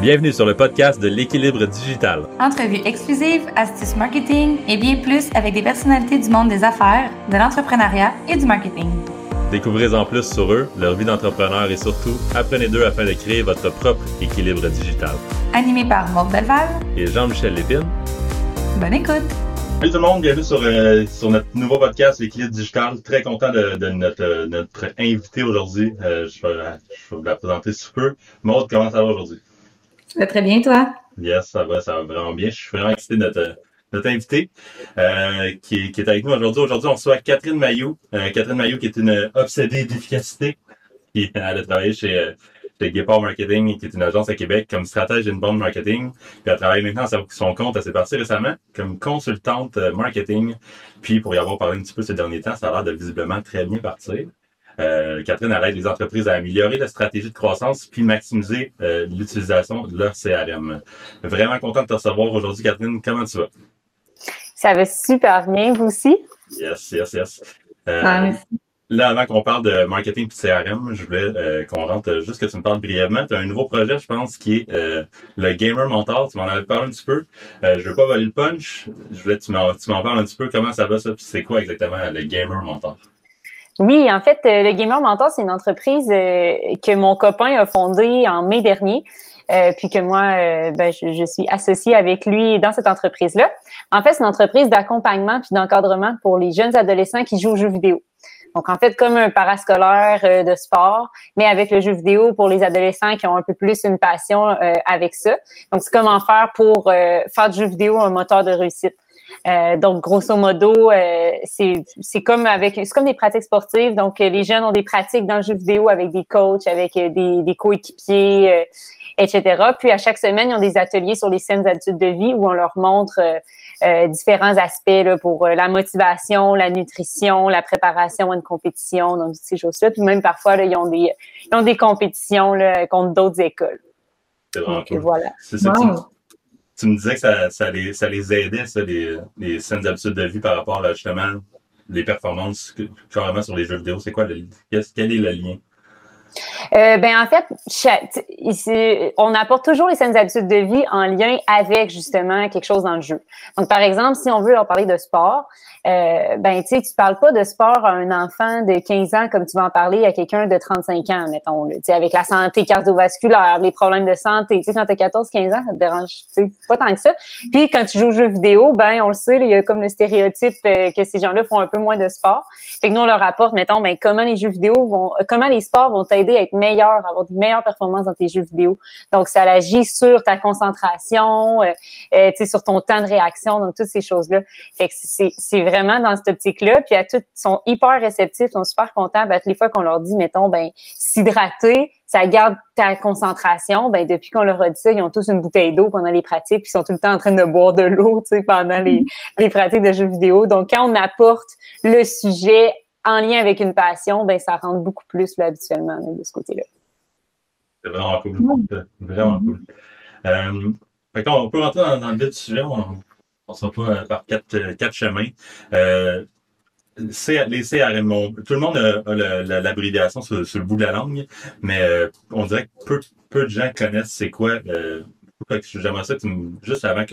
Bienvenue sur le podcast de l'équilibre digital. Entrevues exclusives, astuces marketing et bien plus avec des personnalités du monde des affaires, de l'entrepreneuriat et du marketing. Découvrez en plus sur eux, leur vie d'entrepreneur et surtout, apprenez d'eux afin de créer votre propre équilibre digital. Animé par Maud Belval et Jean-Michel Lépine. Bonne écoute! Salut tout le monde, bienvenue sur, euh, sur notre nouveau podcast, l'équilibre digital. Très content de, de notre, notre invité aujourd'hui. Euh, je, vais, je, vais, vous la présenter sous peu. Maud, comment ça va aujourd'hui? Ça va très bien, toi? Yes, ça va, ça va vraiment bien. Je suis vraiment excité de notre, notre invité euh, qui, qui, est avec nous aujourd'hui. Aujourd'hui, on reçoit Catherine Maillot. Euh, Catherine Maillot qui est une obsédée d'efficacité. Elle a travaillé chez, chez Guépard Marketing, qui est une agence à Québec, comme stratège d'une bande marketing. Puis elle travaille maintenant à son compte. Elle s'est partie récemment comme consultante euh, marketing. Puis pour y avoir parlé un petit peu ces derniers temps, ça a l'air de visiblement très bien partir. Euh, Catherine, elle aide les entreprises à améliorer la stratégie de croissance puis maximiser euh, l'utilisation de leur CRM. Vraiment content de te recevoir aujourd'hui, Catherine. Comment tu vas? Ça va super bien, vous aussi? Yes, yes, yes. Euh, là, avant qu'on parle de marketing et CRM, je voulais euh, qu'on rentre juste que tu me parles brièvement. Tu as un nouveau projet, je pense, qui est le Gamer Mentor. Tu m'en avais parlé un petit peu. je ne veux pas voler le punch. Je voulais que tu m'en parles un petit peu. Comment ça va, ça? c'est quoi exactement le Gamer Mentor? Oui, en fait, le Gamer Mentor, c'est une entreprise que mon copain a fondée en mai dernier. Euh, puis que moi, euh, ben, je, je, suis associée avec lui dans cette entreprise-là. En fait, c'est une entreprise d'accompagnement puis d'encadrement pour les jeunes adolescents qui jouent aux jeux vidéo. Donc, en fait, comme un parascolaire euh, de sport, mais avec le jeu vidéo pour les adolescents qui ont un peu plus une passion avec ça. Donc, c'est comment faire pour faire du jeu vidéo un moteur de réussite. Euh, donc, grosso modo, euh, c'est comme avec c'est comme des pratiques sportives. Donc, les jeunes ont des pratiques dans le jeu vidéo avec des coachs, avec des, des coéquipiers, etc. Puis à chaque semaine, ils ont des ateliers sur les scènes habitudes de vie où on leur montre euh, différents aspects là, pour la motivation, la nutrition, la préparation à une compétition, donc ces choses-là. Puis même parfois, là, ils ont des ils ont des compétitions là, contre d'autres écoles. C'est cool. Voilà. C'est ça tu me disais que ça, ça, les, ça les aidait, ça, les, les saines habitudes de vie par rapport à justement les performances carrément sur les jeux vidéo. C'est quoi le, quel est le lien? Euh, ben en fait, ici, on apporte toujours les saines habitudes de vie en lien avec justement quelque chose dans le jeu. Donc par exemple, si on veut leur parler de sport, euh, ben tu sais, parles pas de sport à un enfant de 15 ans comme tu vas en parler à quelqu'un de 35 ans, mettons, tu sais, avec la santé cardiovasculaire, les problèmes de santé. Tu sais, quand t'as 14, 15 ans, ça te dérange pas tant que ça. Puis quand tu joues aux jeux vidéo, ben on le sait, il y a comme le stéréotype euh, que ces gens-là font un peu moins de sport. Fait que nous on leur apporte, mettons, ben comment les jeux vidéo vont, comment les sports vont t'aider à être meilleur, à avoir de meilleures performances dans tes jeux vidéo. Donc ça agit sur ta concentration, euh, euh, tu sais, sur ton temps de réaction, donc toutes ces choses-là. Fait que c'est vraiment dans cette optique-là. Puis à tout, sont hyper réceptifs, sont super contents. Ben, toutes les fois qu'on leur dit, mettons, ben s'hydrater, ça garde ta concentration. Ben depuis qu'on leur a dit ça, ils ont tous une bouteille d'eau pendant les pratiques, puis ils sont tout le temps en train de boire de l'eau, tu sais, pendant les, les pratiques de jeux vidéo. Donc quand on apporte le sujet en lien avec une passion, ben ça rentre beaucoup plus là, habituellement de ce côté-là. C'est vraiment cool. Vraiment cool. Euh, on peut rentrer dans, le vif du sujet. On, on sera pas euh, par quatre, euh, quatre chemins. Euh, les CRM, tout le monde a, l'abréviation sur, le bout de la langue, mais euh, on dirait que peu, peu de gens connaissent c'est quoi. J'aimerais ça que tu me, juste avant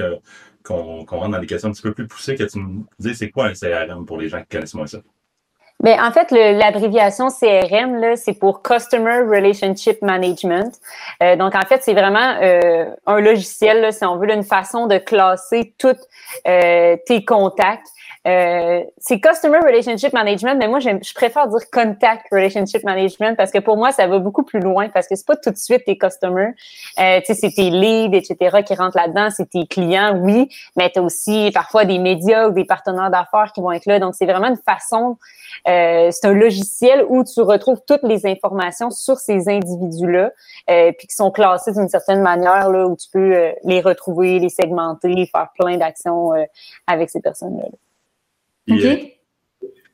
qu'on rentre dans les questions un petit peu plus poussées, que tu me dises c'est quoi un CRM pour les gens qui connaissent moins ça. Mais en fait, l'abréviation CRM, c'est pour Customer Relationship Management. Euh, donc, en fait, c'est vraiment euh, un logiciel, si on veut, une façon de classer tous euh, tes contacts c'est Customer Relationship Management, mais moi, je préfère dire Contact Relationship Management parce que pour moi, ça va beaucoup plus loin parce que c'est pas tout de suite tes customers. Tu sais, c'est tes leads, etc., qui rentrent là-dedans, c'est tes clients, oui, mais tu as aussi parfois des médias ou des partenaires d'affaires qui vont être là. Donc, c'est vraiment une façon, euh, c'est un logiciel où tu retrouves toutes les informations sur ces individus-là, euh, puis qui sont classés d'une certaine manière, là, où tu peux euh, les retrouver, les segmenter, faire plein d'actions avec ces personnes-là. là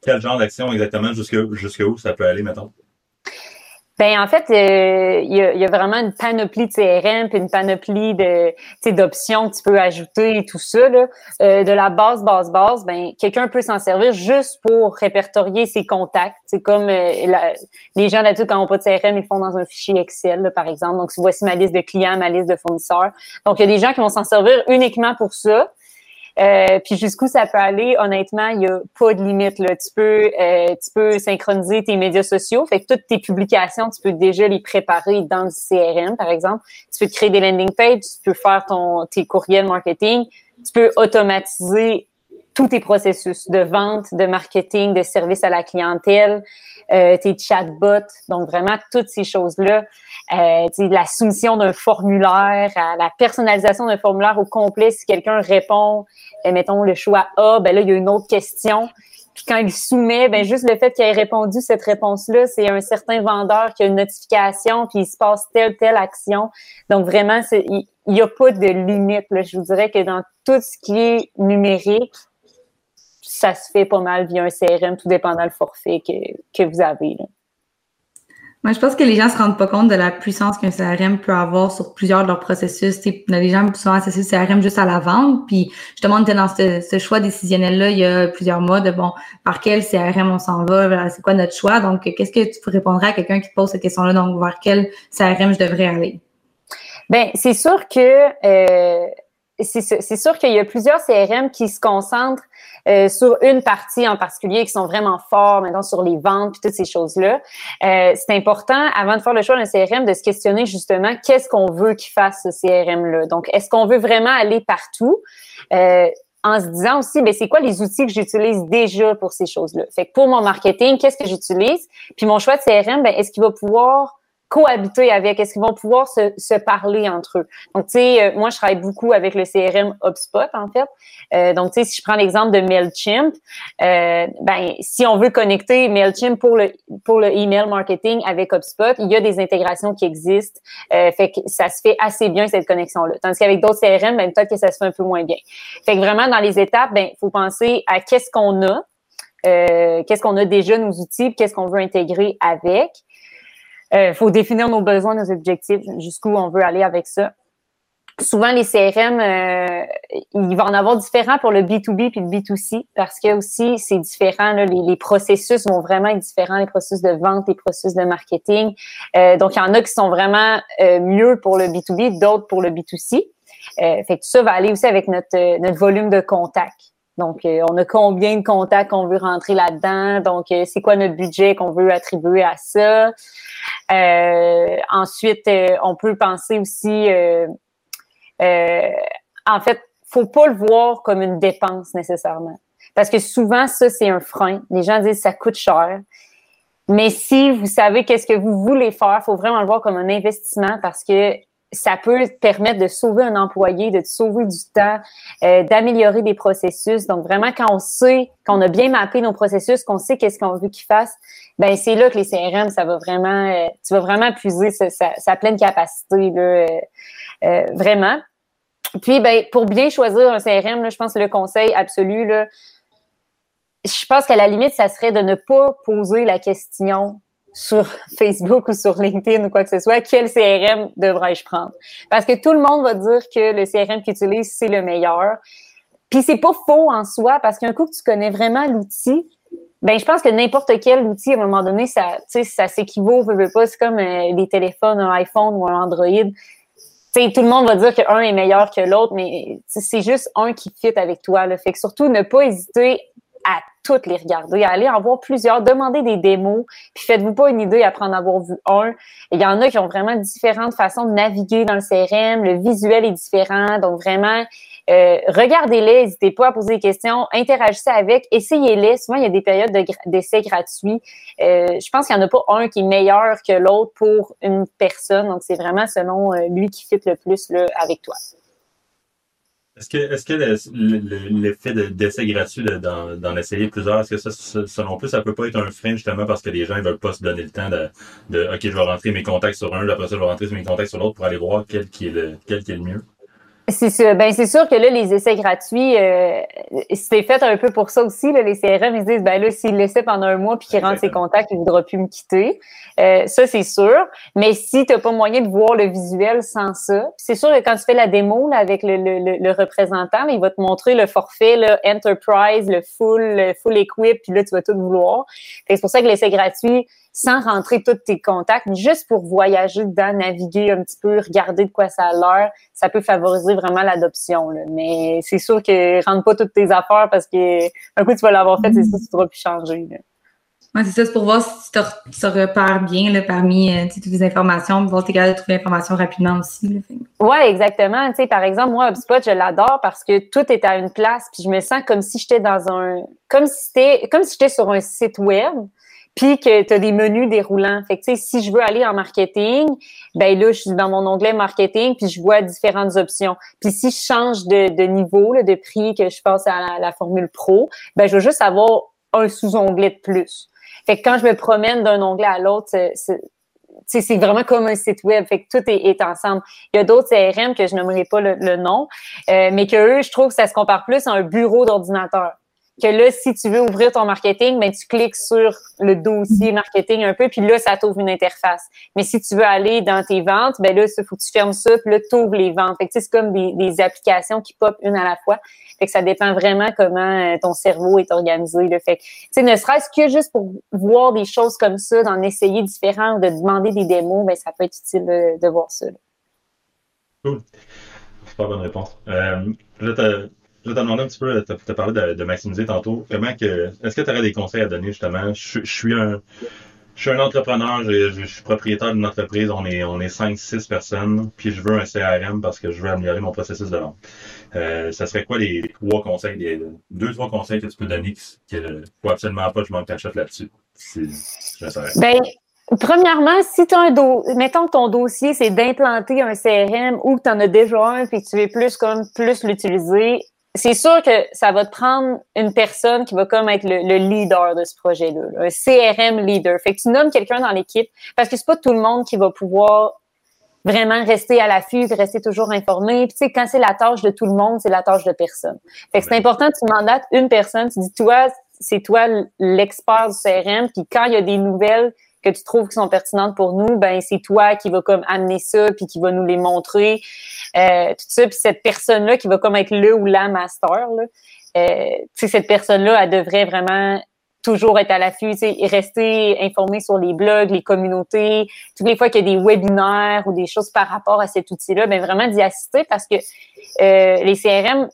quel genre d'action exactement, jusque, jusque où ça peut aller, mettons? Ben en fait, euh, il y, a, vraiment une panoplie de CRM puis une panoplie de d'options que tu peux ajouter et tout ça. Là. Euh, de la base, base, base, ben quelqu'un peut s'en servir juste pour répertorier ses contacts. C'est comme euh, les gens là-dessus quand on pas de CRM, ils font dans un fichier Excel, par exemple. Donc voici ma liste de clients, ma liste de fournisseurs. Donc il y a des gens qui vont s'en servir uniquement pour ça. Euh, puis jusqu'où ça peut aller, honnêtement, il n'y a pas de limite. Là. Tu peux, euh, tu peux synchroniser tes médias sociaux. Fait que toutes tes publications, tu peux déjà les préparer dans le CRM, par exemple. Tu peux créer des landing pages, tu peux faire ton tes courriels marketing, tu peux automatiser tous tes processus de vente, de marketing, de service à la clientèle, euh, tes chatbots, donc vraiment toutes ces choses-là, euh, la soumission d'un formulaire, la personnalisation d'un formulaire au complet. Si quelqu'un répond, euh, mettons le choix A, ben là il y a une autre question. Puis quand il soumet, ben juste le fait qu'il ait répondu cette réponse-là, c'est un certain vendeur qui a une notification, puis il se passe telle telle action. Donc vraiment, il n'y a pas de limite. Là. Je vous dirais que dans tout ce qui est numérique, ça se fait pas mal via un CRM, tout dépendant le forfait que, que vous avez. Moi, je pense que les gens se rendent pas compte de la puissance qu'un CRM peut avoir sur plusieurs de leurs processus. T'sais, les gens souvent associent le CRM juste à la vente. Puis justement, on était dans ce, choix décisionnel-là il y a plusieurs mois de bon, par quel CRM on s'en va, c'est quoi notre choix? Donc, qu'est-ce que tu répondrais à quelqu'un qui te pose cette question-là? Donc, vers quel CRM je devrais aller? Ben, c'est sûr que euh, c'est sûr qu'il y a plusieurs CRM qui se concentrent euh, sur une partie en particulier, qui sont vraiment forts maintenant sur les ventes et toutes ces choses-là. Euh, c'est important, avant de faire le choix d'un CRM, de se questionner justement qu'est-ce qu'on veut qu'il fasse ce CRM-là. Donc, est-ce qu'on veut vraiment aller partout? Euh, en se disant aussi, ben c'est quoi les outils que j'utilise déjà pour ces choses-là? Fait que pour mon marketing, qu'est-ce que j'utilise? Puis mon choix de CRM, ben est-ce qu'il va pouvoir cohabiter avec? Est-ce qu'ils vont pouvoir se, se, parler entre eux? Donc, tu sais, euh, moi, je travaille beaucoup avec le CRM HubSpot, en fait. Euh, donc, tu sais, si je prends l'exemple de MailChimp, euh, ben, si on veut connecter MailChimp pour le, pour le email marketing avec HubSpot, il y a des intégrations qui existent. Euh, fait que ça se fait assez bien, cette connexion-là. Tandis qu'avec d'autres CRM, ben, peut-être que ça se fait un peu moins bien. Fait que vraiment, dans les étapes, ben, faut penser à qu'est-ce qu'on a, euh, qu'est-ce qu'on a déjà nos outils, qu'est-ce qu'on veut intégrer avec. Il euh, faut définir nos besoins, nos objectifs, jusqu'où on veut aller avec ça. Souvent, les CRM, euh, il va en avoir différents pour le B2B puis le B2C parce que aussi, c'est différent. Là, les, processus vont vraiment être différents, les processus de vente, les processus de marketing. Euh, donc, il y en a qui sont vraiment mieux pour le B2B, d'autres pour le B2C. fait que tout ça va aller aussi avec notre, volume de contact. Donc, on a combien de contacts qu'on veut rentrer là-dedans? Donc, c'est quoi notre budget qu'on veut attribuer à ça? Euh, ensuite, on peut penser aussi, en fait, faut pas le voir comme une dépense nécessairement. Parce que souvent, ça, c'est un frein. Les gens disent ça coûte cher. Mais si vous savez qu'est-ce que vous voulez faire, faut vraiment le voir comme un investissement parce que ça peut permettre de sauver un employé, de sauver du temps, euh, d'améliorer des processus. Donc vraiment, quand on sait, qu'on a bien mappé nos processus, qu'on sait qu'est-ce qu'on veut qu'ils fassent, ben c'est là que les CRM, ça va vraiment, euh, tu vas vraiment puiser sa, pleine capacité là, euh, vraiment. Puis ben pour bien choisir un CRM, je pense que le conseil absolu là, je pense qu'à la limite, ça serait de ne pas poser la question sur Facebook ou sur LinkedIn ou quoi que ce soit, quel CRM devrais-je prendre? Parce que tout le monde va dire que le CRM qu'ils utilisent, c'est le meilleur. Puis c'est pas faux en soi, parce qu'un coup que tu connais vraiment l'outil, ben je pense que n'importe quel outil, à un moment donné, ça, ça s'équivaut, veut, pas. C'est comme euh, les téléphones, un iPhone ou un Android. tout le monde va dire qu'un est meilleur que l'autre, mais c'est juste un qui fit avec toi. Là. Fait que surtout, ne pas hésiter à toutes les regarder, allez en voir plusieurs, demandez des démos, puis faites-vous pas une idée après en avoir vu un. Il y en a qui ont vraiment différentes façons de naviguer dans le CRM, le visuel est différent, donc vraiment, euh, regardez-les, n'hésitez pas à poser des questions, interagissez avec, essayez-les. Souvent, il y a des périodes d'essai gratuits. Euh, je pense qu'il n'y en a pas un qui est meilleur que l'autre pour une personne, donc c'est vraiment selon euh, lui qui fit le plus là, avec toi. Est-ce que, est-ce que l'effet d'essai gratuit d'en essayer plusieurs, est-ce que ça, selon plus, ça peut pas être un frein justement parce que les gens ne veulent pas se donner le temps de, OK, je vais rentrer mes contacts sur un, après ça, je vais rentrer mes contacts sur l'autre pour aller voir quel qui est le, quel qui est le mieux? C'est sûr. Ben, c'est sûr que là, les essais gratuits, euh, c'était fait un peu pour ça aussi. Là, les CRM, ils disent, ben là, s'il laissait pendant un mois puis qu'il rentre ses contacts, il ne voudra plus me quitter. Euh, ça, c'est sûr. Mais si tu n'as pas moyen de voir le visuel sans ça, c'est sûr que quand tu fais la démo là, avec le, le, le, représentant, il va te montrer le forfait, le Enterprise, le full, le full equip, puis là, tu vas tout vouloir. C'est pour ça que l'essai gratuit, sans rentrer tous tes contacts, mais juste pour voyager dedans, naviguer un petit peu, regarder de quoi ça a l'air, ça peut favoriser vraiment l'adoption. Mais c'est sûr que rentre pas toutes tes affaires parce que un coup tu vas l'avoir fait, c'est ça, tu pourras plus changer. C'est ça, c'est pour voir si tu te, repères bien là, parmi euh, toutes les informations, voir si tu es capable de trouver l'information rapidement aussi. Oui, exactement. Tu sais, par exemple, moi, HubSpot, je l'adore parce que tout est à une place, puis je me sens comme si j'étais dans un. comme si c'était comme si j'étais sur un site web puis que tu as des menus déroulants. Fait que, si je veux aller en marketing, ben là, je suis dans mon onglet marketing, puis je vois différentes options. Puis si je change de, de niveau, là, de prix, que je passe à la, formule pro, ben je veux juste avoir un sous-onglet de plus. Fait que quand je me promène d'un onglet à l'autre, c'est vraiment comme un site web, fait que tout est, est ensemble. Il y a d'autres CRM que je n'aimerais pas le, le nom, euh, mais que eux, je trouve que ça se compare plus à un bureau d'ordinateur que là, si tu veux ouvrir ton marketing, ben, tu cliques sur le dossier marketing un peu, puis là, ça t'ouvre une interface. Mais si tu veux aller dans tes ventes, ben là, il faut que tu fermes ça, puis là, tu ouvres les ventes. Fait que c'est comme des, des, applications qui pop une à la fois. Fait que ça dépend vraiment comment euh, ton cerveau est organisé. Là. Fait que, ne serait-ce que juste pour voir des choses comme ça, d'en essayer différents, de demander des démos, ben, ça peut être utile de, voir ça. Là. Cool. Super bonne réponse. Euh, là, je vais te demander un petit peu, tu as, parlé de, maximiser tantôt. Comment que, est-ce que tu aurais des conseils à donner justement? Je, suis un, je suis un entrepreneur, je, suis propriétaire d'une entreprise, on est, on est 5-6 personnes, puis je veux un CRM parce que je veux améliorer mon processus de vente. Euh, ça serait quoi les trois conseils, les deux, trois conseils que tu peux donner qui, ne faut absolument pas que je manque ta là-dessus? Ben, Premièrement, si tu as un dos, mettons que ton dossier, c'est d'implanter un CRM ou que tu en as déjà un puis que tu veux plus comme plus l'utiliser, c'est sûr que ça va te prendre une personne qui va comme être le, leader de ce projet-là, un CRM leader. Fait que tu nommes quelqu'un dans l'équipe parce que c'est pas tout le monde qui va pouvoir vraiment rester à l'affût, rester toujours informé. Puis tu sais, quand c'est la tâche de tout le monde, c'est la tâche de personne. Fait que c'est important que tu mandates une personne, tu dis toi, c'est toi l'expert du CRM, puis quand il y a des nouvelles que tu trouves qui sont pertinentes pour nous, ben c'est toi qui va comme amener ça puis qui va nous les montrer, euh, tout ça. Puis cette personne-là qui va comme être le ou la master, là, euh, cette personne-là, elle devrait vraiment toujours être à l'affût, rester informé sur les blogs, les communautés, toutes les fois qu'il y a des webinaires ou des choses par rapport à cet outil-là, ben vraiment d'y assister parce que euh, les CRM,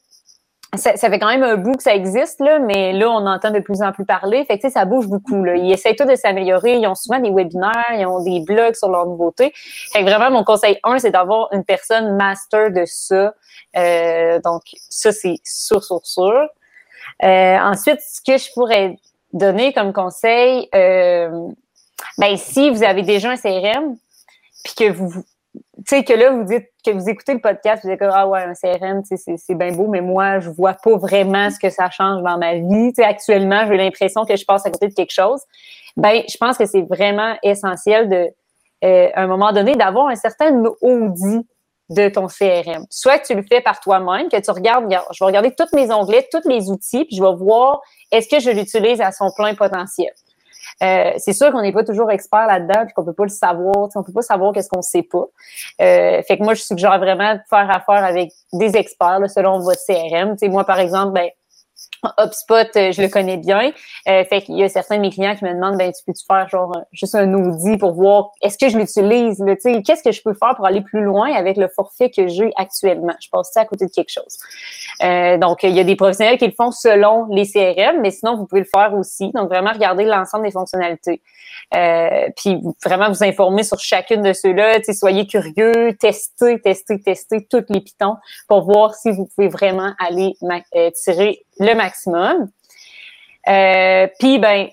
ça, fait quand même un bout que ça existe, là, mais là, on entend de plus en plus parler. Fait que, ça bouge beaucoup. Là. Ils essayent tout de s'améliorer. Ils ont souvent des webinaires, ils ont des blogs sur leurs nouveautés. Fait que vraiment, mon conseil un, c'est d'avoir une personne master de ça. Euh, donc, ça, c'est sûr, sûr, sûr. Euh, ensuite, ce que je pourrais donner comme conseil, euh, ben, si vous avez déjà un CRM, puis que vous sais, que là, vous dites que vous écoutez le podcast, vous dites que, ah ouais, un CRM, c'est bien beau, mais moi, je vois pas vraiment ce que ça change dans ma vie. Tu actuellement, j'ai l'impression que je passe à côté de quelque chose. Ben, je pense que c'est vraiment essentiel de, euh, à un moment donné, d'avoir un certain audit de ton CRM. Soit tu le fais par toi-même, que tu regardes, je vais regarder tous mes onglets, tous les outils, puis je vais voir est-ce que je l'utilise à son plein potentiel. Euh, c'est sûr qu'on n'est pas toujours expert là-dedans, puis qu'on peut pas le savoir. On peut pas savoir qu'est-ce qu'on sait pas. Euh, fait que moi, je suggère vraiment de faire affaire avec des experts selon votre CRM. sais, moi, par exemple, ben HubSpot, euh, je le connais bien. Euh, fait qu'il y a certains de mes clients qui me demandent, ben, tu peux-tu faire genre juste un audit pour voir est-ce que je l'utilise, qu'est-ce que je peux faire pour aller plus loin avec le forfait que j'ai actuellement? Je passe à côté de quelque chose. Euh, donc, il y a des professionnels qui le font selon les CRM, mais sinon, vous pouvez le faire aussi. Donc, vraiment regarder l'ensemble des fonctionnalités. Euh, puis vraiment vous informer sur chacune de ceux-là. Soyez curieux, testez, testez, testez toutes les pitons pour voir si vous pouvez vraiment aller euh, tirer le maximum. Euh, puis ben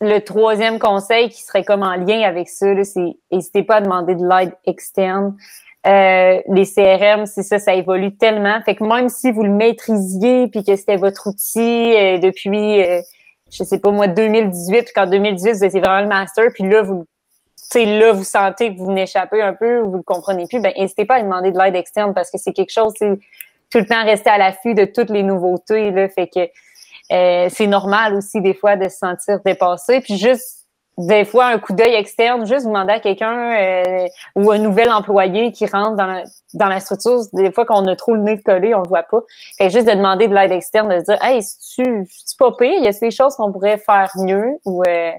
le troisième conseil qui serait comme en lien avec ça, c'est n'hésitez pas à demander de l'aide externe. Euh, les CRM, c'est ça, ça évolue tellement. Fait que même si vous le maîtrisiez puis que c'était votre outil euh, depuis je sais pas moi, 2018, puis qu'en 2018, vous étiez vraiment le master, puis là, vous là, vous sentez que vous venez échapper un peu ou vous ne comprenez plus, ben n'hésitez pas à demander de l'aide externe parce que c'est quelque chose, tout le temps rester à l'affût de toutes les nouveautés. Là, fait que euh, c'est normal aussi des fois de se sentir dépassé. Puis juste des fois un coup d'œil externe, juste demander à quelqu'un euh, ou un nouvel employé qui rentre dans la, dans la structure, des fois qu'on a trop le nez collé, on le voit pas. Fait juste de demander de l'aide externe, de se dire Hey, tu tu pas pire, y a des choses qu'on pourrait faire mieux? Ou euh...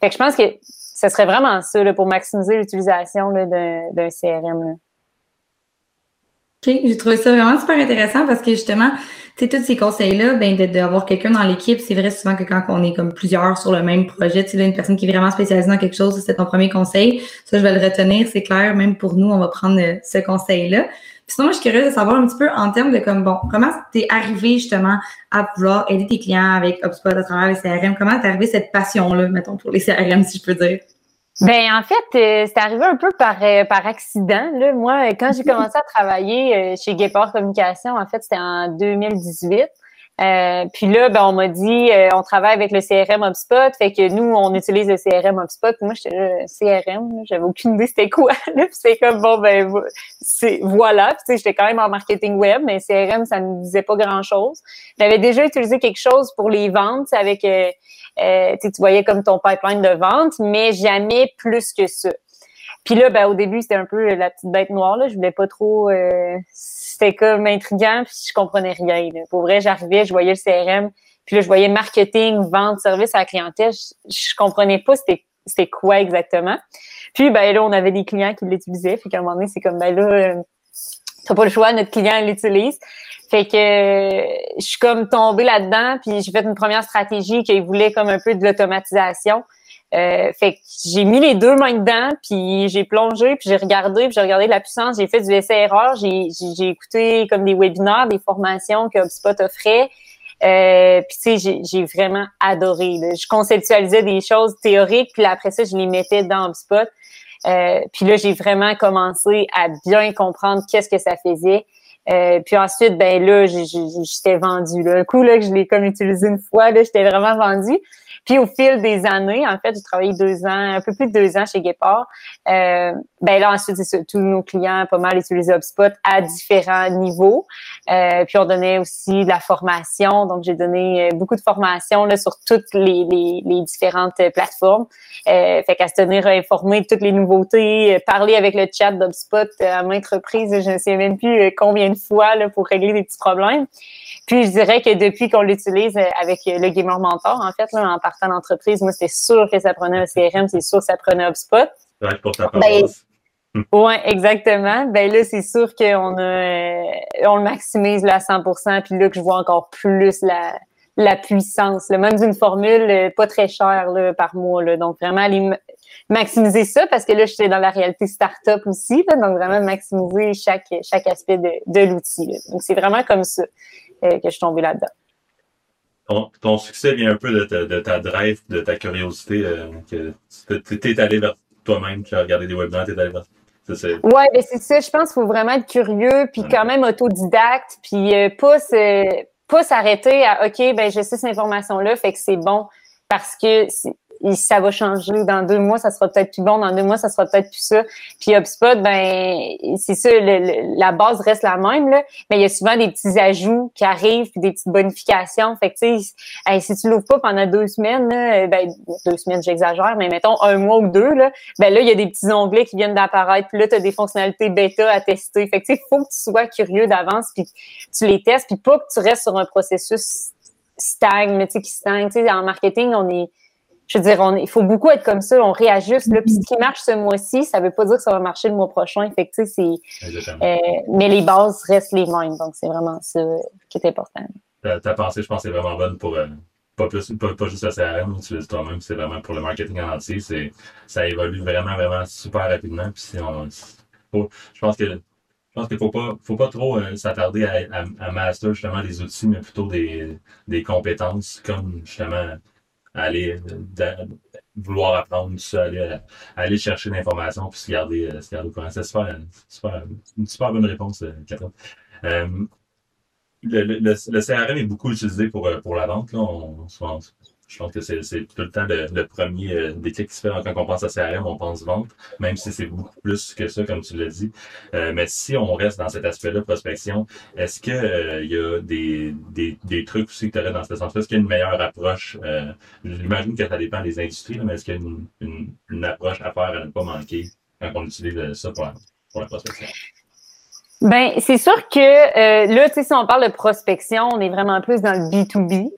Fait que je pense que ce serait vraiment ça là, pour maximiser l'utilisation d'un CRM. Là. OK, j'ai trouvé ça vraiment super intéressant parce que justement, tu sais, tous ces conseils-là, ben, d'avoir quelqu'un dans l'équipe, c'est vrai souvent que quand on est comme plusieurs sur le même projet, tu sais, une personne qui est vraiment spécialisée dans quelque chose, c'est ton premier conseil. Ça, je vais le retenir, c'est clair, même pour nous, on va prendre euh, ce conseil-là. sinon, moi, je suis curieuse de savoir un petit peu en termes de comme, bon, comment t'es arrivé justement à vouloir aider tes clients avec HubSpot à travers les CRM? Comment t'es arrivé cette passion-là, mettons, pour les CRM, si je peux dire? Ben en fait, euh, c'est arrivé un peu par euh, par accident. Là. Moi, quand j'ai commencé à travailler euh, chez Guépard Communication, en fait, c'était en 2018. Euh, puis là, ben, on m'a dit, euh, on travaille avec le CRM HubSpot, fait que nous, on utilise le CRM HubSpot. Moi, j'étais là, CRM, j'avais aucune idée c'était quoi. puis c'est comme bon, ben c'est voilà. Tu sais, j'étais quand même en marketing web, mais CRM, ça ne disait pas grand chose. J'avais déjà utilisé quelque chose pour les ventes avec, euh, euh tu voyais comme ton pipeline de vente, mais jamais plus que ça. Puis là, ben, au début, c'était un peu la petite bête noire. Là. Je voulais pas trop. Euh, c'était comme intriguant, puis je comprenais rien. Pour vrai, j'arrivais, je voyais le CRM, puis là, je voyais marketing, vente, service à la clientèle. Je, comprenais pas c'était quoi exactement. Puis ben là, on avait des clients qui l'utilisaient. Fait qu'à un moment donné, c'est comme ben là, euh, t'as pas le choix, notre client l'utilise. Fait que je suis comme tombée là-dedans, puis j'ai fait une première stratégie qui voulait comme un peu de l'automatisation. Euh, fait que j'ai mis les deux mains dedans, puis j'ai plongé, puis j'ai regardé, puis j'ai regardé la puissance, j'ai fait du essai-erreur, j'ai, j'ai, écouté comme des webinaires, des formations que HubSpot offrait. Euh, puis tu sais, j'ai, vraiment adoré. Je conceptualisais des choses théoriques, puis après ça, je les mettais dans HubSpot. Euh, puis là, j'ai vraiment commencé à bien comprendre qu'est-ce que ça faisait. Euh, puis ensuite, ben là, j'étais vendue. Là. Un coup là, que je l'ai comme utilisé une fois, là, j'étais vraiment vendue. Puis au fil des années, en fait, j'ai travaillé deux ans, un peu plus de deux ans chez Guépard. Euh, ben là, ensuite, tous nos clients pas mal utilisé HubSpot à différents niveaux. Euh, puis on donnait aussi de la formation. Donc, j'ai donné euh, beaucoup de formation là, sur toutes les, les, les différentes plateformes. Euh, fait qu'à se tenir informé de toutes les nouveautés, euh, parler avec le chat d'HubSpot à maintes reprises, je ne sais même plus combien fois là, pour régler des petits problèmes. Puis je dirais que depuis qu'on l'utilise avec le Gamer Mentor, en fait, là, en partant d'entreprise, moi, c'est sûr que ça prenait un CRM, c'est sûr que ça prenait HubSpot. Pour ta ben, oui, exactement. Ben là, c'est sûr qu'on a, on le maximise là, à 100% puis là que je vois encore plus la, la puissance, là, même d'une formule euh, pas très chère là, par mois. Là. Donc, vraiment aller maximiser ça parce que là, je suis dans la réalité start-up aussi. Là, donc, vraiment maximiser chaque, chaque aspect de, de l'outil. Donc, c'est vraiment comme ça euh, que je suis tombée là-dedans. Ton, ton, succès vient un peu de ta, de ta drive, de ta curiosité. Euh, que tu es allé vers toi-même, tu as regardé des webinars, tu es allé vers Ouais, ben c'est ça. Je pense qu'il faut vraiment être curieux, puis quand même autodidacte, puis euh, pas s'arrêter à OK, ben je sais cette information-là, fait que c'est bon parce que ça va changer. Dans deux mois, ça sera peut-être plus bon. Dans deux mois, ça sera peut-être plus ça. Puis HubSpot, ben c'est ça, la base reste la même, là, mais il y a souvent des petits ajouts qui arrivent, puis des petites bonifications. Fait que, tu sais, si tu l'ouvres pas pendant deux semaines, là, ben deux semaines, j'exagère, mais mettons un mois ou deux, là, ben là, il y a des petits onglets qui viennent d'apparaître. Puis là, tu as des fonctionnalités bêta à tester. Fait que, tu sais, faut que tu sois curieux d'avance, puis tu les testes, puis pas que tu restes sur un processus stagne, mais tu sais, qui stagne. Tu sais, en marketing, on est je veux dire, on, il faut beaucoup être comme ça, on réajuste. Là, puis ce qui marche ce mois-ci, ça veut pas dire que ça va marcher le mois prochain. Fait que, euh, mais les bases restent les mêmes. Donc, c'est vraiment ça qui est important. Ta, pensée, je pense, c'est vraiment bonne pour euh, pas, plus, pas, pas, juste le CRM, tu le dis toi-même, c'est vraiment pour le marketing en entier. C'est, ça évolue vraiment, vraiment super rapidement. Puis si on, je pense que je pense qu'il faut pas, faut pas trop euh, s'attarder à, à, master justement les outils, mais plutôt des, des compétences comme justement aller vouloir apprendre ça, aller, aller chercher l'information puis se garder, euh, se garder au courant. C'est super, une super bonne réponse, euh, Catherine. Euh, le, le, le, CRM est beaucoup utilisé pour, pour la vente. Là. On, Je pense que c'est tout le temps le, premier euh, déclic qui se fait quand on pense à CRM, on pense vente, même si c'est beaucoup plus que ça, comme tu l'as dit. Euh, mais si on reste dans cet aspect-là, prospection, est-ce que euh, il y a des, des, des, trucs aussi que tu aurais dans ce sens-là? Est-ce qu'il y a une meilleure approche? Euh, J'imagine que ça dépend des industries, mais est-ce qu'il y a une, une, une, approche à faire à ne pas manquer quand on utilise ça pour, pour la prospection? Ben, c'est sûr que euh, là, tu sais, si on parle de prospection, on est vraiment plus dans le B2B.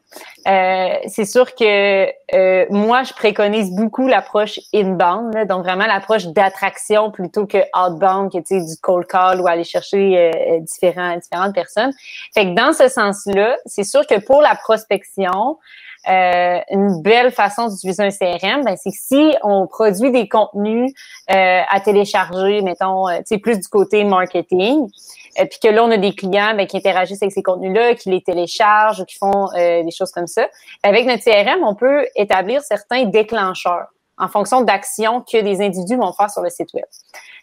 Euh, c'est sûr que euh, moi, je préconise beaucoup l'approche inbound, donc vraiment l'approche d'attraction plutôt que outbound, qui est du cold call ou aller chercher euh, différents, différentes personnes. Fait que dans ce sens-là, c'est sûr que pour la prospection, euh, une belle façon d'utiliser un CRM, ben, c'est que si on produit des contenus euh, à télécharger, mettons, euh, plus du côté marketing, euh, puis que là, on a des clients ben, qui interagissent avec ces contenus-là, qui les téléchargent, qui font des choses comme ça. Avec notre CRM, on peut établir certains déclencheurs en fonction d'actions que des individus vont faire sur le site web.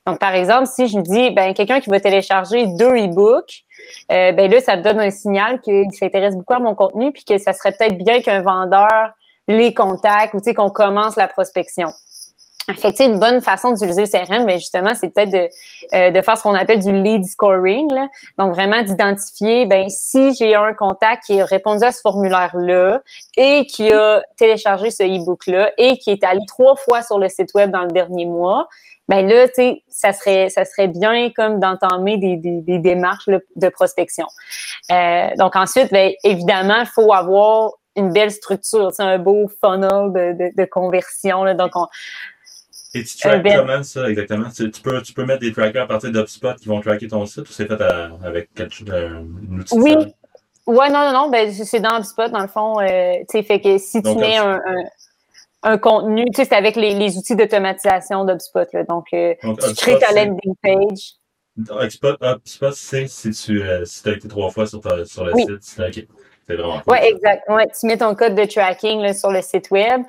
Donc, par exemple, si je dis, ben, quelqu'un qui va télécharger deux e-books, euh, ben là, ça te donne un signal qu'il s'intéresse beaucoup à mon contenu, puis que ça serait peut-être bien qu'un vendeur les contacte ou qu'on commence la prospection. Fait une bonne façon d'utiliser le CRM, mais justement, c'est peut-être de, euh, de faire ce qu'on appelle du lead scoring. Là. Donc, vraiment d'identifier, ben si j'ai un contact qui a répondu à ce formulaire-là et qui a téléchargé ce e-book-là et qui est allé trois fois sur le site web dans le dernier mois, ben là, tu sais, ça serait, ça serait bien comme d'entamer des, des, des, démarches de prospection. Euh, donc ensuite, ben, évidemment, il faut avoir une belle structure, un beau funnel de, de, de conversion. Là, donc, on, et tu traques comment ça exactement? Tu, peux, tu peux mettre des trackers à partir d'UpSpot qui vont tracker ton site ou c'est fait avec quelque chose, un outil? Oui. Ouais, non, non, non, ben, c'est dans HubSpot, dans le fond. Euh, tu sais, fait que si tu mets un, un contenu, tu sais, c'est avec les, les outils d'automatisation d'HubSpot. Donc, euh, Donc, tu crées ta landing page. HubSpot c'est si tu euh, si as été trois fois sur, ta, sur le site. OK. C'est vraiment cool. Oui, exact. Ouais, tu mets ton code de tracking là, sur le site web.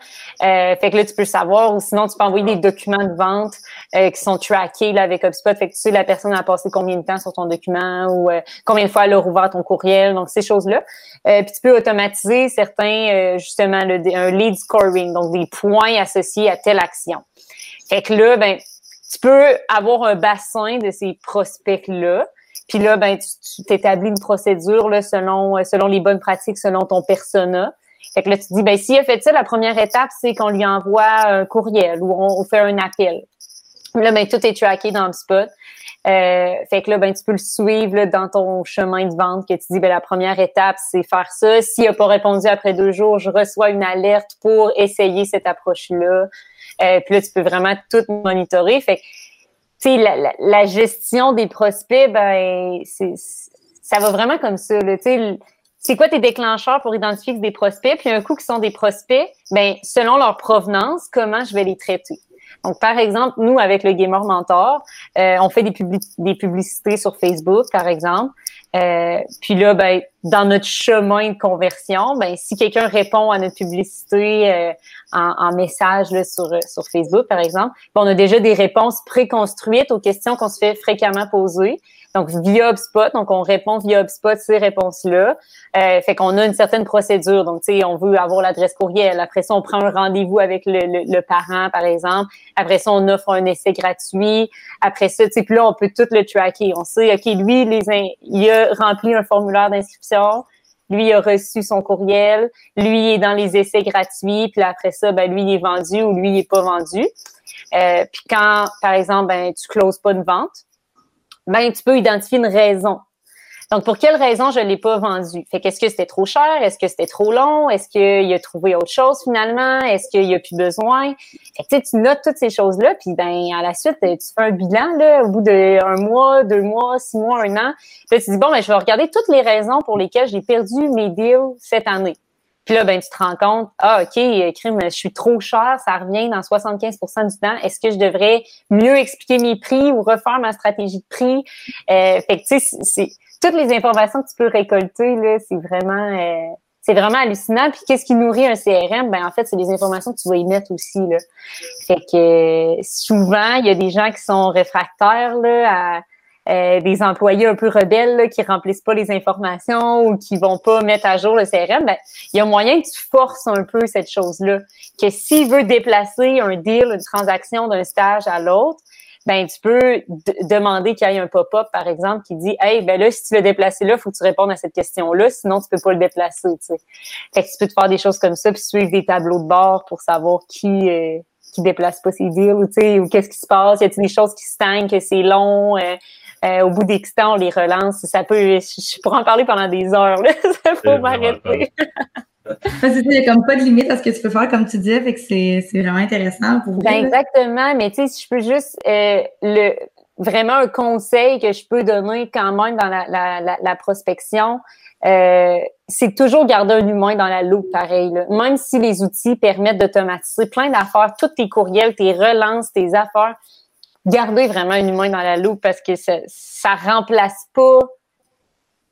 Euh, fait que là, tu peux savoir, ou sinon, tu peux envoyer des documents de vente euh, qui sont trackés là, avec HubSpot. Fait que tu sais la personne a passé combien de temps sur ton document ou euh, combien de fois elle a rouvert ton courriel, donc ces choses-là. Euh, puis tu peux automatiser certains, justement, le, un lead scoring, donc des points associés à telle action. Fait que là, ben, tu peux avoir un bassin de ces prospects-là puis là, ben, tu t'établis une procédure là, selon, euh, selon les bonnes pratiques, selon ton persona. Fait que là, tu dis, ben, s'il a fait ça, la première étape, c'est qu'on lui envoie un courriel ou on, fait un appel. Là, ben, tout est tracké dans le spot. Euh, fait que là, ben, tu peux le suivre là, dans ton chemin de vente que tu dis, ben, la première étape, c'est faire ça. S'il n'a pas répondu après deux jours, je reçois une alerte pour essayer cette approche-là. Euh, puis là, tu peux vraiment tout monitorer. Fait que la, la, gestion des prospects, ben, ça va vraiment comme ça. C'est quoi tes déclencheurs pour identifier des prospects? Puis un coup qui sont des prospects, ben, selon leur provenance, comment je vais les traiter? Donc, par exemple, nous, avec le Gamer Mentor, euh, on fait des, des publicités sur Facebook, par exemple. Euh, puis là, ben, dans notre chemin de conversion, ben, si quelqu'un répond à notre publicité euh, en, message sur, sur Facebook, par exemple, ben, on a déjà des réponses préconstruites aux questions qu'on se fait fréquemment poser. Donc, via HubSpot, donc on répond via HubSpot ces réponses-là. Euh, fait qu'on a une certaine procédure. Donc, tu sais, on veut avoir l'adresse courriel. Après ça, on prend un rendez-vous avec le, le, parent, par exemple. Après ça, on offre un essai gratuit. Après ça, tu sais, puis là, on peut tout le tracker. On sait, OK, lui, il a rempli un formulaire d'inscription. Lui a reçu son courriel. Lui est dans les essais gratuits. Puis après ça, ben, lui, il est vendu ou lui, il est pas vendu. Euh, puis quand, par exemple, ben, tu closes pas une vente, ben, tu peux identifier une raison. Donc, pour quelle raison je ne l'ai pas vendu? Fait qu'est-ce que c'était trop cher? Est-ce que c'était trop long? Est-ce qu'il a trouvé autre chose finalement? Est-ce qu'il n'y a plus besoin? Fait que, tu notes toutes ces choses-là, puis ben à la suite, tu fais un bilan là, au bout d'un mois, deux mois, six mois, un an. Puis là, tu dis, bon, ben, je vais regarder toutes les raisons pour lesquelles j'ai perdu mes deals cette année. Puis là, ben, tu te rends compte, ah, OK, crime, je suis trop cher, ça revient dans 75% du temps. Est-ce que je devrais mieux expliquer mes prix ou refaire ma stratégie de prix? Euh, fait que, tu sais, c'est toutes les informations que tu peux récolter, là, c'est vraiment... Euh, c'est vraiment hallucinant. Puis qu'est-ce qui nourrit un CRM? Ben en fait, c'est les informations que tu vas y mettre aussi. Là. Fait que souvent, il y a des gens qui sont réfractaires là, à, euh, des employés un peu rebelles là, qui remplissent pas les informations ou qui vont pas mettre à jour le CRM, ben, il y a moyen que tu forces un peu cette chose-là. Que s'il veut déplacer un deal, une transaction d'un stage à l'autre, ben tu peux demander qu'il y ait un pop-up, par exemple, qui dit Hey, ben là, si tu veux déplacer là, faut que tu répondes à cette question-là, sinon tu peux pas le déplacer. Tu sais. Fait que tu peux te faire des choses comme ça, puis suivre des tableaux de bord pour savoir qui euh, qui déplace pas ses deals, ou, ou qu'est-ce qui se passe, y a-t-il des choses qui stagnent, que c'est long, euh, euh, au bout d'X temps, on les relance. Ça peut, je, pourrais en parler pendant des heures, là. ça faut m'arrêter. Il n'y a comme pas de limite à ce que tu peux faire, comme tu fait que c'est vraiment intéressant pour vous. Ben, exactement, mais tu sais, si je peux juste euh, le vraiment un conseil que je peux donner quand même dans la, la, la, prospection, euh, c'est toujours garder un humain dans la loupe, pareil. Là. Même si les outils permettent d'automatiser plein d'affaires, tous tes courriels, tes relances, tes affaires, garder vraiment un humain dans la loupe parce que ça, ça remplace pas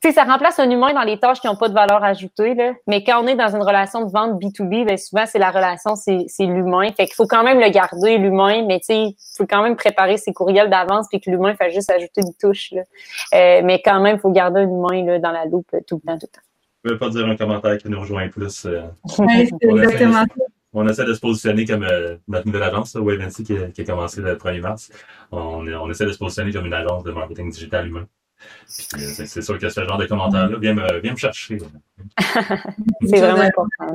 tu sais, ça remplace un humain dans les tâches qui n'ont pas de valeur ajoutée, là. Mais quand on est dans une relation de vente B2B, ben souvent, c'est la relation, c'est, l'humain. Fait qu'il faut quand même le garder, l'humain, mais tu sais, il faut quand même préparer ses courriels d'avance puis que l'humain fait juste ajouter une touche, là. Euh, mais quand même, il faut garder un humain, là, dans la loupe tout le temps, tout le temps. Je ne veux pas dire un commentaire qui nous rejoint plus. Euh, exactement on essaie de se positionner comme euh, notre nouvelle agence, Wavency, qui, qui, a commencé le 1er mars. On, on, essaie de se positionner comme une agence de marketing digital humain. Euh, c'est sûr que ce genre de commentaires-là vient me, vient me chercher. c'est vraiment important.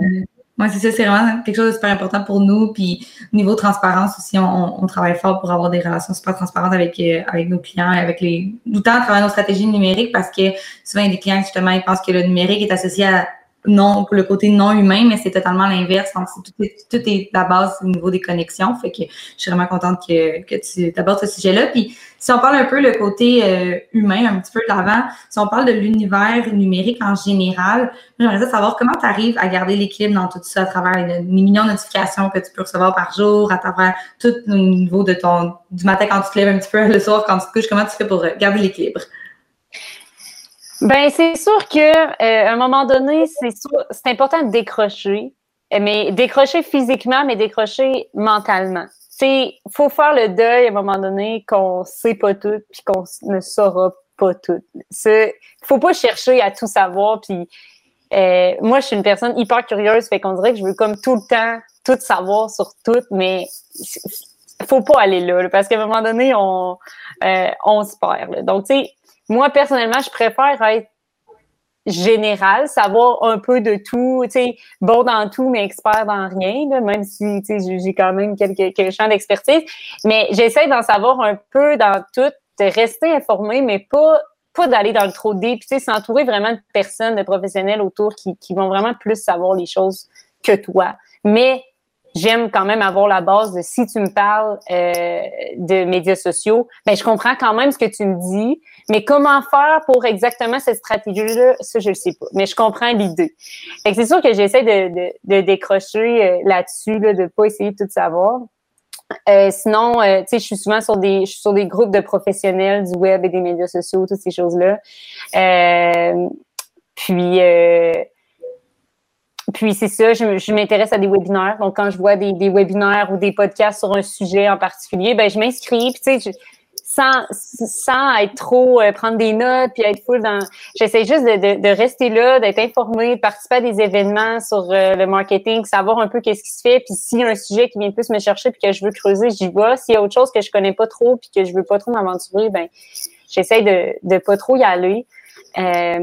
Oui, c'est ça, c'est vraiment quelque chose de super important pour nous. Puis, niveau transparence aussi, on, on travaille fort pour avoir des relations super transparentes avec, euh, avec nos clients, avec les. Tout le temps, travailler nos stratégies numériques parce que souvent, il y a des clients, justement, ils pensent que le numérique est associé à non, le côté non humain, mais c'est totalement l'inverse. Donc, tout est, tout est la base au niveau des connexions. Fait que je suis vraiment contente que, que tu abordes ce sujet-là. Puis, si on parle un peu le côté euh, humain, un petit peu de l'avant, si on parle de l'univers numérique en général, j'aimerais savoir comment tu arrives à garder l'équilibre dans tout ça à travers les, millions de notifications que tu peux recevoir par jour, à travers tout le niveau de ton, du matin quand tu te lèves un petit peu, le soir quand tu te couches, comment tu fais pour garder l'équilibre? Ben, c'est sûr que euh, un moment donné, c'est c'est important de décrocher, mais décrocher physiquement, mais décrocher mentalement. C'est faut faire le deuil à un moment donné qu'on sait pas tout puis qu'on ne saura pas tout. C'est faut pas chercher à tout savoir puis euh, moi je suis une personne hyper curieuse fait qu'on dirait que je veux comme tout le temps tout savoir sur tout mais faut pas aller là, parce qu'à un moment donné on euh, on se perd. Donc tu moi, personnellement, je préfère être général, savoir un peu de tout, tu sais, bon dans tout, mais expert dans rien, même si, tu sais, j'ai quand même quelques, quelques champs d'expertise. Mais j'essaie d'en savoir un peu dans tout, de rester informé, mais pas pas d'aller dans le trop deep, tu sais, s'entourer vraiment de personnes, de professionnels autour qui, qui vont vraiment plus savoir les choses que toi. Mais j'aime quand même avoir la base de si tu me parles euh, de médias sociaux, ben je comprends quand même ce que tu me dis, mais comment faire pour exactement cette stratégie-là, ça je le sais pas, mais je comprends l'idée. c'est sûr que j'essaie de, décrocher euh, là-dessus, là, de pas essayer de tout savoir. Euh, sinon, tu sais, je suis souvent sur des, sur des groupes de professionnels du web et des médias sociaux, toutes ces choses-là. Puis puis c'est ça, je, m'intéresse à des webinaires. Donc, quand je vois des, webinaires ou des podcasts sur un sujet en particulier, ben je m'inscris. Puis tu sais, sans, sans être trop euh, prendre des notes puis être full dans. J'essaie juste de, de, de, rester là, d'être informé, de participer à des événements sur euh, le marketing, savoir un peu qu'est-ce qui se fait. Puis s'il y a un sujet qui vient plus me chercher puis que je veux creuser, j'y vais. S'il y a autre chose que je connais pas trop puis que je veux pas trop m'aventurer, ben j'essaie de, de pas trop y aller. Euh,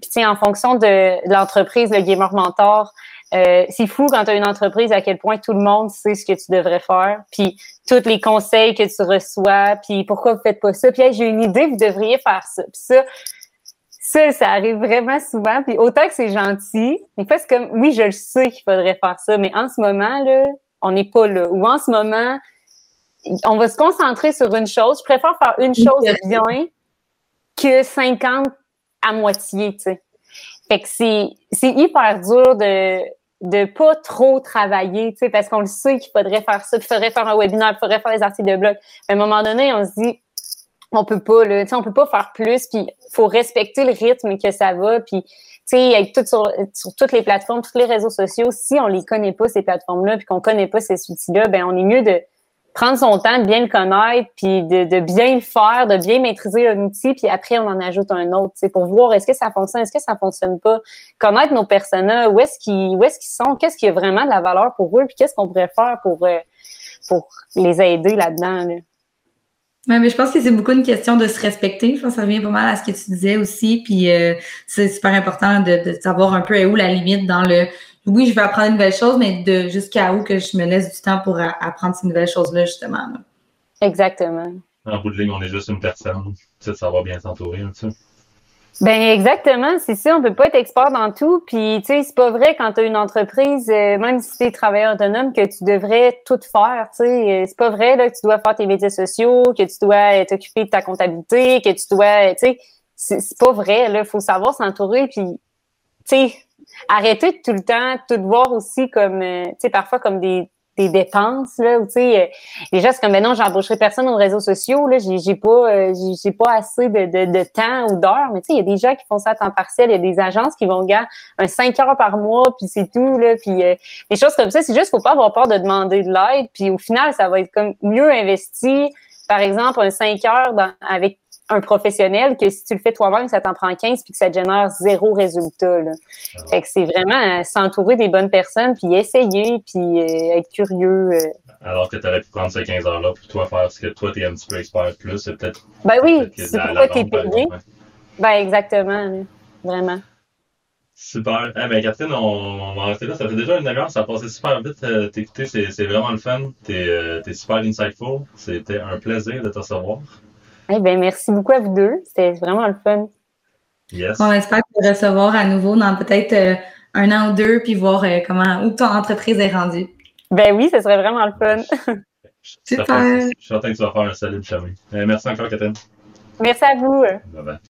puis, en fonction de, l'entreprise, le gamer mentor, euh, c'est fou quand tu as une entreprise à quel point tout le monde sait ce que tu devrais faire, puis tous les conseils que tu reçois, puis pourquoi vous faites pas ça, puis j'ai une idée, vous devriez faire ça. Puis ça, ça, ça arrive vraiment souvent. Puis autant que c'est gentil, des fois c'est comme oui, je le sais qu'il faudrait faire ça, mais en ce moment là, on n'est pas là. Ou en ce moment, on va se concentrer sur une chose. Je préfère faire une chose bien que 50 à moitié, tu sais. Fait que c'est, hyper dur de, de pas trop travailler, tu sais, parce qu'on le sait qu'il faudrait faire ça, qu'il faudrait faire un webinaire, qu'il faudrait faire des articles de blog. à un moment donné, on se dit, on peut pas, là, tu sais, on peut pas faire plus, puis faut respecter le rythme que ça va, puis tu sais, avec sur, sur toutes les plateformes, tous les réseaux sociaux, si on les connaît pas, ces plateformes-là, puis qu'on connaît pas ces outils-là, ben on est mieux de prendre son temps de bien le connaître, puis de, bien le faire, de bien maîtriser un outil, puis après on en ajoute un autre, pour voir est-ce que ça fonctionne, est-ce que ça fonctionne pas, connaître nos personas, où est-ce qu'ils où est-ce qu'ils sont, qu'est-ce qui a vraiment de la valeur pour eux, puis qu'est-ce qu'on pourrait faire pour euh, pour les aider là-dedans. Là. Ouais, mais je pense que c'est beaucoup une question de se respecter. Je pense que ça revient pas mal à ce que tu disais aussi. Puis euh, c'est super important de, de, savoir un peu où la limite dans le oui, je vais apprendre une nouvelle chose, mais de jusqu'à où que je me laisse du temps pour apprendre ces nouvelles choses-là, justement. Exactement. En bout de ligne, on est juste une personne. C'est de savoir bien s'entourer, tu Ben exactement, c'est ça. On peut pas être expert dans tout. Puis tu sais, c'est pas vrai quand tu as une entreprise, euh, même si tu es travailleur autonome, que tu devrais tout faire. Tu sais, c'est pas vrai là que tu dois faire tes médias sociaux, que tu dois t'occuper de ta comptabilité, que tu dois, tu sais, c'est pas vrai. Là, faut savoir s'entourer. Puis tu sais, arrêter de tout le temps tout voir aussi comme, euh, tu sais, parfois comme des, des dépenses là, ou tu sais, euh, les gens c'est comme, ben non, j'embaucherai personne aux réseaux sociaux là, j'ai, j'ai pas, euh, j'ai, pas assez de, de, temps ou d'heures, mais tu sais, il y a des gens qui font ça à temps partiel, il y a des agences qui vont gagner un 5 heures par mois, puis c'est tout là, puis des choses comme ça, c'est juste faut pas avoir peur de demander de l'aide, puis au final, ça va être comme mieux investi. Par exemple, un 5 heures avec un professionnel que si tu le fais toi-même, ça t'en prend 15 puis que ça génère zéro résultat. Là. Ah fait que c'est vraiment euh, s'entourer des bonnes personnes puis essayer puis euh, être curieux. Euh. Alors que tu aurais pu prendre ces 15 heures-là pour toi faire ce que toi, tu es un petit peu expert plus, c'est peut-être. Ben oui, c'est pourquoi tu es payé. Ben exactement, vraiment. Super. Eh ben, Catherine, on, va rester là. Ça fait déjà une demi-heure, ça a passé super vite. T'écouter, c'est vraiment le fun. T'es es super insightful. C'était un plaisir de te recevoir. Eh bien, merci beaucoup à vous deux. C'était vraiment le fun. Yes. On espère te recevoir à nouveau dans peut-être euh, un an ou deux, puis voir euh, comment où ton entreprise est rendue. Ben oui, ce serait vraiment le fun. Super. Je suis certain que tu vas faire un solide chemin. Euh, merci encore, Catherine. Merci à vous. Bye bye.